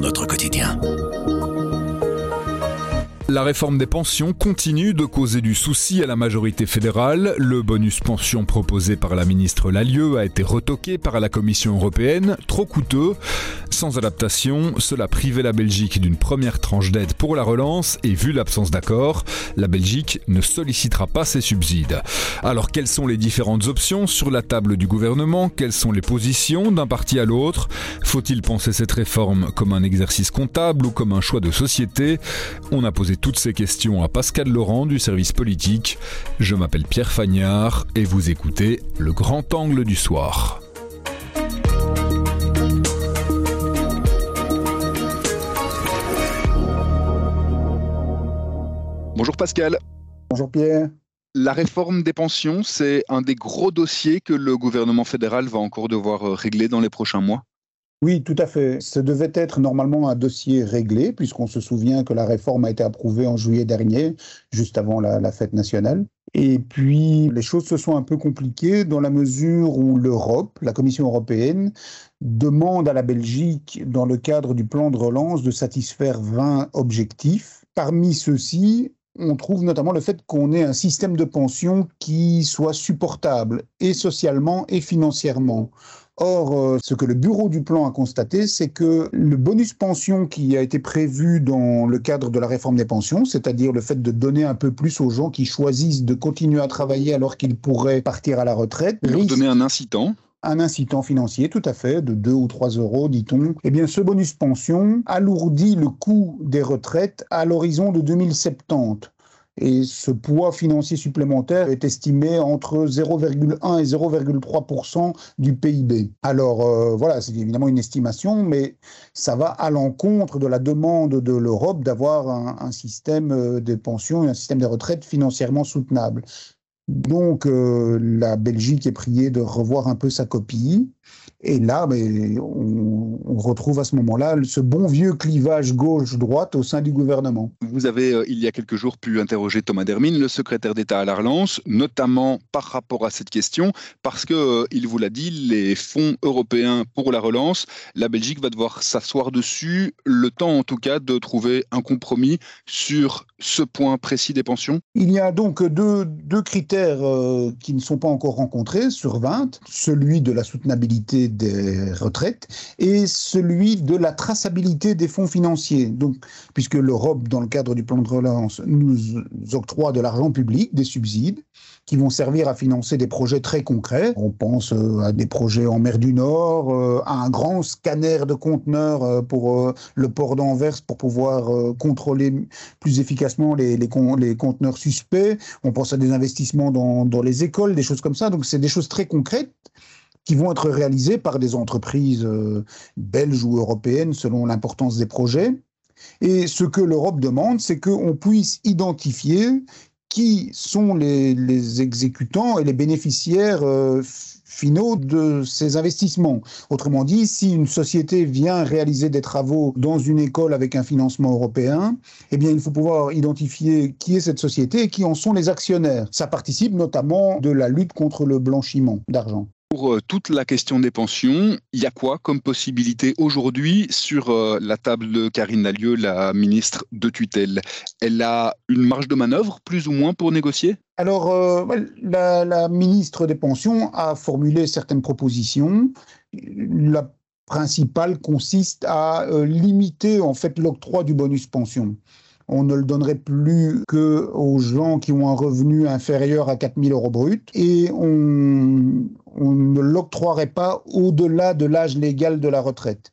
notre quotidien. La réforme des pensions continue de causer du souci à la majorité fédérale. Le bonus pension proposé par la ministre Lallieu a été retoqué par la Commission européenne, trop coûteux. Sans adaptation, cela privait la Belgique d'une première tranche d'aide pour la relance et vu l'absence d'accord, la Belgique ne sollicitera pas ces subsides. Alors quelles sont les différentes options sur la table du gouvernement? Quelles sont les positions d'un parti à l'autre? Faut-il penser cette réforme comme un exercice comptable ou comme un choix de société? On a posé toutes ces questions à Pascal Laurent du service politique. Je m'appelle Pierre Fagnard et vous écoutez Le Grand Angle du Soir. Bonjour Pascal. Bonjour Pierre. La réforme des pensions, c'est un des gros dossiers que le gouvernement fédéral va encore devoir régler dans les prochains mois. Oui, tout à fait. Ce devait être normalement un dossier réglé, puisqu'on se souvient que la réforme a été approuvée en juillet dernier, juste avant la, fête nationale. Et puis, les choses se sont un peu compliquées dans la mesure où l'Europe, la Commission européenne, demande à la Belgique, dans le cadre du plan de relance, de satisfaire 20 objectifs. Parmi ceux-ci, on trouve notamment le fait qu'on ait un système de pension qui soit supportable, et socialement et financièrement. Or, euh, ce que le bureau du plan a constaté, c'est que le bonus pension qui a été prévu dans le cadre de la réforme des pensions, c'est-à-dire le fait de donner un peu plus aux gens qui choisissent de continuer à travailler alors qu'ils pourraient partir à la retraite, leur donner un incitant un incitant financier, tout à fait, de 2 ou 3 euros, dit-on, eh bien, ce bonus pension alourdit le coût des retraites à l'horizon de 2070 et ce poids financier supplémentaire est estimé entre 0,1 et 0,3% du PIB. Alors euh, voilà, c'est évidemment une estimation, mais ça va à l'encontre de la demande de l'Europe d'avoir un, un, système euh, de pension et un système de retraite financièrement soutenable. Donc euh, la Belgique est priée de revoir un peu sa copie. Et là, mais on, retrouve à ce moment-là ce bon vieux clivage gauche-droite au sein du gouvernement. Vous avez, euh, il y a quelques jours, pu interroger Thomas Dermine, le secrétaire d'État à la relance, notamment par rapport à cette question, parce que euh, il vous l'a dit, les fonds européens pour la relance, la Belgique va devoir s'asseoir dessus, le temps en tout cas de trouver un compromis sur ce point précis des pensions. Il y a donc deux, deux critères euh, qui ne sont pas encore rencontrés sur 20, celui de la soutenabilité des retraites et celui de la traçabilité des fonds financiers. Donc, puisque l'Europe, dans le cadre du plan de relance, nous octroie de l'argent public, des subsides, qui vont servir à financer des projets très concrets. On pense euh, à des projets en mer du Nord, euh, à un grand scanner de conteneurs euh, pour le port d'Anvers pour pouvoir contrôler plus efficacement les, conteneurs suspects. On pense à des investissements dans, dans les écoles, des choses comme ça. Donc c'est des choses très concrètes qui vont être réalisés par des entreprises belges ou européennes selon l'importance des projets. Et ce que l'Europe demande, c'est qu'on puisse identifier qui sont les, exécutants et les bénéficiaires euh, finaux de ces investissements. Autrement dit, si une société vient réaliser des travaux dans une école avec un financement européen, eh bien, il faut pouvoir identifier qui est cette société et qui en sont les actionnaires. Ça participe notamment de la lutte contre le blanchiment d'argent. Pour euh, toute la question des pensions, il y a quoi comme possibilité aujourd'hui sur euh, la table de Karine Lallieu, la ministre de tutelle? Elle a une marge de manœuvre, plus ou moins, pour négocier? Alors, euh, la, ministre des Pensions a formulé certaines propositions. La principale consiste à limiter en fait l'octroi du bonus pension on ne le donnerait plus que aux gens qui ont un revenu inférieur à 4000 euros brut et on, ne l'octroierait pas au-delà de l'âge légal de la retraite.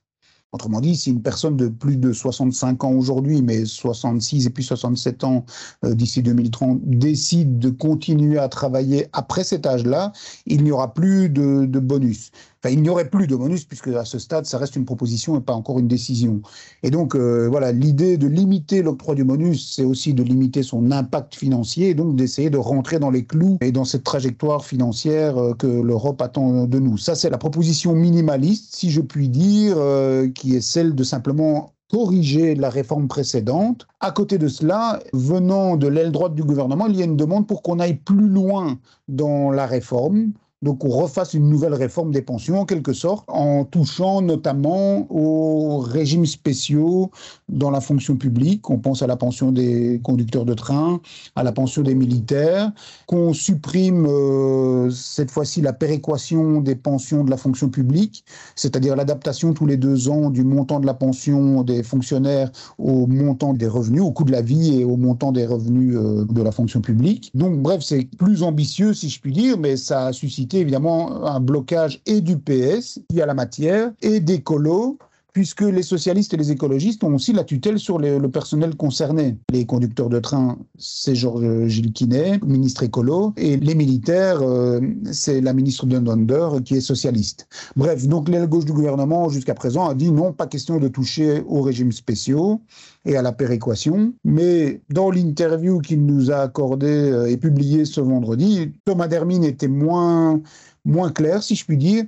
Autrement dit, si une personne de plus de 65 ans aujourd'hui, mais 66 et puis 67 ans euh, d'ici 2030, décide de continuer à travailler après cet âge-là, il n'y aura plus de bonus. Il n'y aurait plus de bonus puisque à ce stade, ça reste une proposition et pas encore une décision. Et donc, euh, voilà, l'idée de limiter l'octroi du bonus, c'est aussi de limiter son impact financier et donc d'essayer de rentrer dans les clous et dans cette trajectoire financière euh, que l'Europe attend de nous. Ça, c'est la proposition minimaliste, si je puis dire, euh, qui est celle de simplement corriger la réforme précédente. À côté de cela, venant de l'aile droite du gouvernement, il y a une demande pour qu'on aille plus loin dans la réforme Donc on refasse une nouvelle réforme des pensions en quelque sorte, en touchant notamment aux régimes spéciaux dans la fonction publique. On pense à la pension des conducteurs de train, à la pension des militaires, qu'on supprime euh, cette fois-ci la péréquation des pensions de la fonction publique, c'est-à-dire l'adaptation tous les deux ans du montant de la pension des fonctionnaires au montant des revenus, au coût de la vie et au montant des revenus euh, de la fonction publique. Donc bref, c'est plus ambitieux si je puis dire, mais ça a suscité évidemment un blocage et du PS, qui a la matière, et des colos, puisque les socialistes et les écologistes ont aussi la tutelle sur le personnel concerné. Les conducteurs de train, c'est Georges Gilles Quinet, ministre écolo, et les militaires, euh, c'est la ministre Dundonder, qui est socialiste. Bref, donc l'aile gauche du gouvernement, jusqu'à présent, a dit non, pas question de toucher aux régimes spéciaux et à la péréquation. Mais dans l'interview qu'il nous a accordée euh, et publiée ce vendredi, Thomas Dermine était moins, moins clair, si je puis dire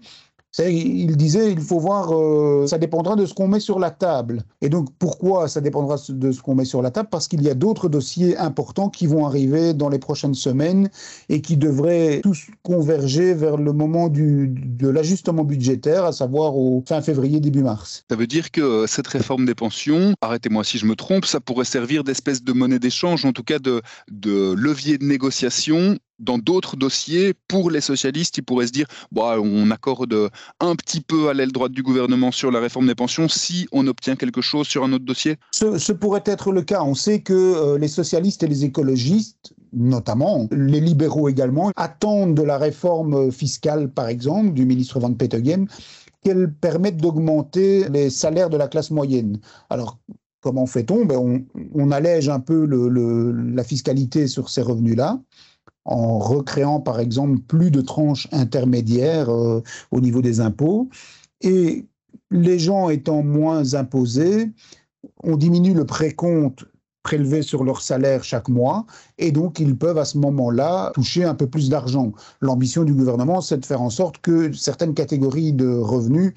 il disait, il faut voir, euh, ça dépendra de ce qu'on met sur la table. Et donc, pourquoi ça dépendra de ce qu'on met sur la table? Parce qu'il y a d'autres dossiers importants qui vont arriver dans les prochaines semaines et qui devraient tous converger vers le moment de l'ajustement budgétaire, à savoir au fin février, début mars. Ça veut dire que cette réforme des pensions, arrêtez-moi si je me trompe, ça pourrait servir d'espèce de monnaie d'échange, en tout cas de levier de négociation dans d'autres dossiers, pour les socialistes, ils pourraient se dire bah, on accorde un petit peu à l'aile droite du gouvernement sur la réforme des pensions si on obtient quelque chose sur un autre dossier Ce, pourrait être le cas. On sait que euh, les socialistes et les écologistes, notamment les libéraux également, attendent de la réforme fiscale, par exemple, du ministre Van Petegem, qu'elle permette d'augmenter les salaires de la classe moyenne. Alors, comment fait-on? Ben on, allège un peu la fiscalité sur ces revenus-là en recréant par exemple plus de tranches intermédiaires euh, au niveau des impôts. Et les gens étant moins imposés, on diminue le précompte prélevé sur leur salaire chaque mois et donc ils peuvent à ce moment-là toucher un peu plus d'argent. L'ambition du gouvernement, c'est de faire en sorte que certaines catégories de revenus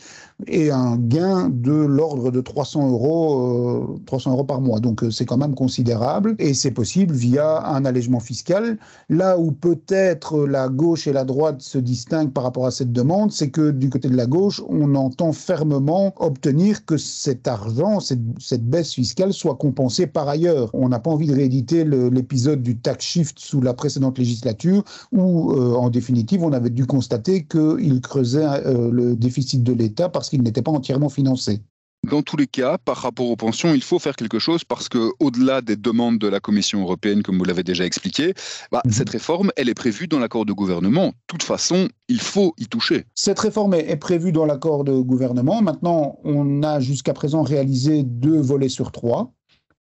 aient un gain de l'ordre de 300 euros, 300 euh, euros par mois. Donc euh, c'est quand même considérable et c'est possible via un allègement fiscal. Là où peut-être la gauche et la droite se distinguent par rapport à cette demande, c'est que du côté de la gauche, on entend fermement obtenir que cet argent, cette baisse fiscale soit compensée par ailleurs. On n'a pas envie de rééditer l'épisode du tax shift sous la précédente législature, où euh, en définitive on avait dû constater qu'il creusait euh, le déficit de l'État parce qu'il n'était pas entièrement financé. Dans tous les cas, par rapport aux pensions, il faut faire quelque chose parce que, au-delà des demandes de la Commission européenne, comme vous l'avez déjà expliqué, bah, mhm. cette réforme, elle est prévue dans l'accord de gouvernement. De toute façon, il faut y toucher. Cette réforme est prévue dans l'accord de gouvernement. Maintenant, on a jusqu'à présent réalisé deux volets sur trois.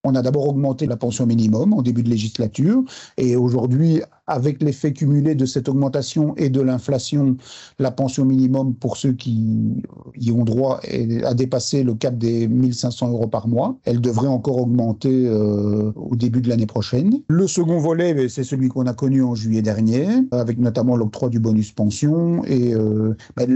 On a d'abord augmenté la pension minimum en début de législature et aujourd'hui, avec l'effet cumulé de cette augmentation et de l'inflation, la pension minimum pour ceux qui y ont droit a dépassé le cap des 1500 euros par mois. Elle devrait encore augmenter euh, au début de l'année prochaine. Le second volet, ben, c'est celui qu'on a connu en juillet dernier, avec notamment l'octroi du bonus pension et euh, ben,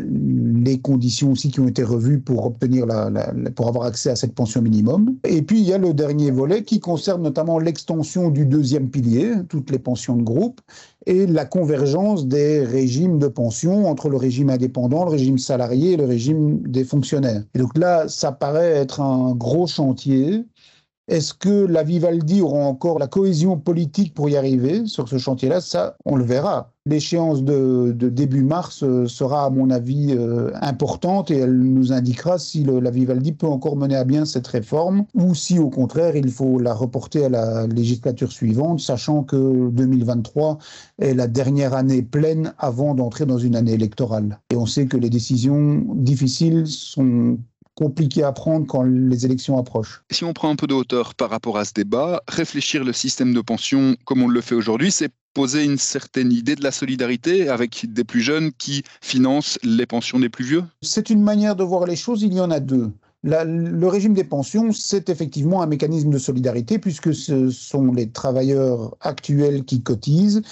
les conditions aussi qui ont été revues pour obtenir la, pour avoir accès à cette pension minimum. Et puis il y a le dernier volet qui concerne notamment l'extension du deuxième pilier, toutes les pensions de groupe et la convergence des régimes de pension entre le régime indépendant, le régime salarié et le régime des fonctionnaires. Et donc là, ça paraît être un gros chantier. Est-ce que la Vivaldi aura encore la cohésion politique pour y arriver sur ce chantier-là? Ça, on le verra. L'échéance de, début mars euh, sera, à mon avis, euh, importante et elle nous indiquera si la Vivaldi peut encore mener à bien cette réforme ou si, au contraire, il faut la reporter à la législature suivante, sachant que 2023 est la dernière année pleine avant d'entrer dans une année électorale. Et on sait que les décisions difficiles sont compliquées à prendre quand les élections approchent. Si on prend un peu de hauteur par rapport à ce débat, réfléchir le système de pension comme on le fait aujourd'hui, c'est poser une certaine idée de la solidarité avec des plus jeunes qui financent les pensions des plus vieux C'est une manière de voir les choses, il y en a deux. le régime des pensions, c'est effectivement un mécanisme de solidarité puisque ce sont les travailleurs actuels qui cotisent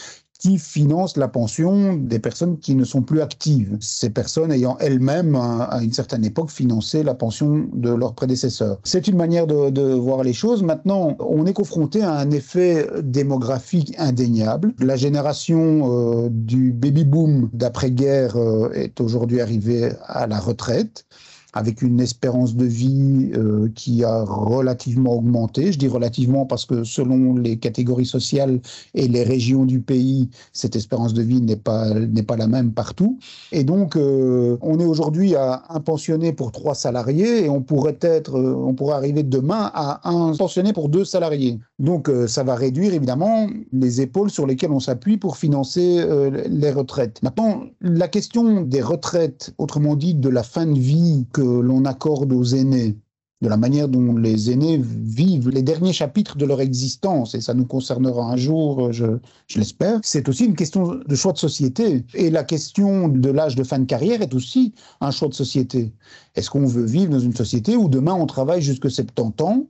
actifs financent la pension des personnes qui ne sont plus actives. Ces personnes ayant elles-mêmes, à une certaine époque, financé la pension de leurs prédécesseurs. C'est une manière de, de voir les choses. Maintenant, on est confronté à un effet démographique indéniable. La génération euh, du baby-boom d'après-guerre euh, est aujourd'hui arrivée à la retraite avec une espérance de vie euh, qui a relativement augmenté. Je dis relativement parce que selon les catégories sociales et les régions du pays, cette espérance de vie n'est pas, n'est pas la même partout. Et donc, euh, on est aujourd'hui à un pensionné pour trois salariés et on pourrait être, euh, on pourrait arriver demain à un pensionné pour deux salariés. Donc, ça va réduire évidemment les épaules sur lesquelles on s'appuie pour financer les retraites. Maintenant, la question des retraites, autrement dit de la fin de vie que l'on accorde aux aînés, de la manière dont les aînés vivent les derniers chapitres de leur existence, et ça nous concernera un jour, je, l'espère, c'est aussi une question de choix de société. Et la question de l'âge de fin de carrière est aussi un choix de société. Est-ce qu'on veut vivre dans une société où demain on travaille jusque 70 ans?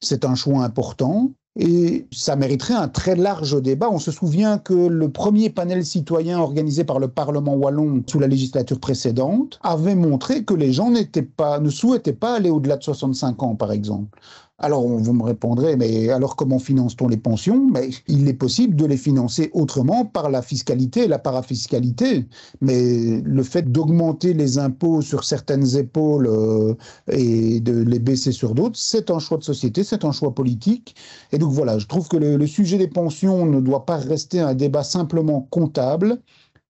C'est un choix important. Et ça mériterait un très large débat. On se souvient que le premier panel citoyen organisé par le Parlement wallon sous la législature précédente avait montré que les gens ne souhaitaient pas aller au-delà de 65 ans, par exemple. Alors, vous me répondrez, mais alors comment finance-t-on les pensions? Mais il est possible de les financer autrement par la fiscalité la parafiscalité. Mais le fait d'augmenter les impôts sur certaines épaules euh, et de les baisser sur d'autres, c'est un choix de société, c'est un choix politique. Et donc voilà, je trouve que le sujet des pensions ne doit pas rester un débat simplement comptable.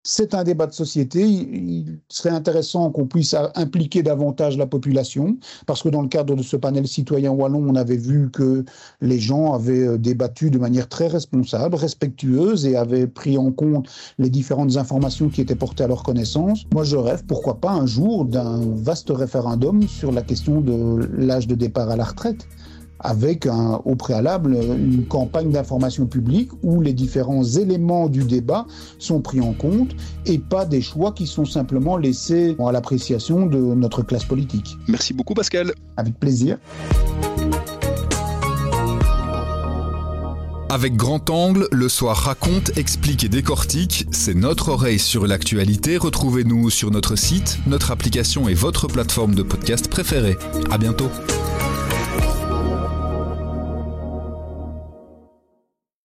C'est un débat de société. Il serait intéressant qu'on puisse impliquer davantage la population, parce que dans le cadre de ce panel citoyen wallon, on avait vu que les gens avaient euh, débattu de manière très responsable, respectueuse, et avaient pris en compte les différentes informations qui étaient portées à leur connaissance. Moi, je rêve, pourquoi pas, un jour d'un vaste référendum sur la question de l'âge de départ à la retraite avec un, au préalable une campagne d'information publique où les différents éléments du débat sont pris en compte et pas des choix qui sont simplement laissés à l'appréciation de notre classe politique. Merci beaucoup Pascal. Avec plaisir. Avec Grand Angle, le soir raconte, explique et décortique. C'est notre oreille sur l'actualité. Retrouvez-nous sur notre site, notre application et votre plateforme de podcast préférée. À bientôt.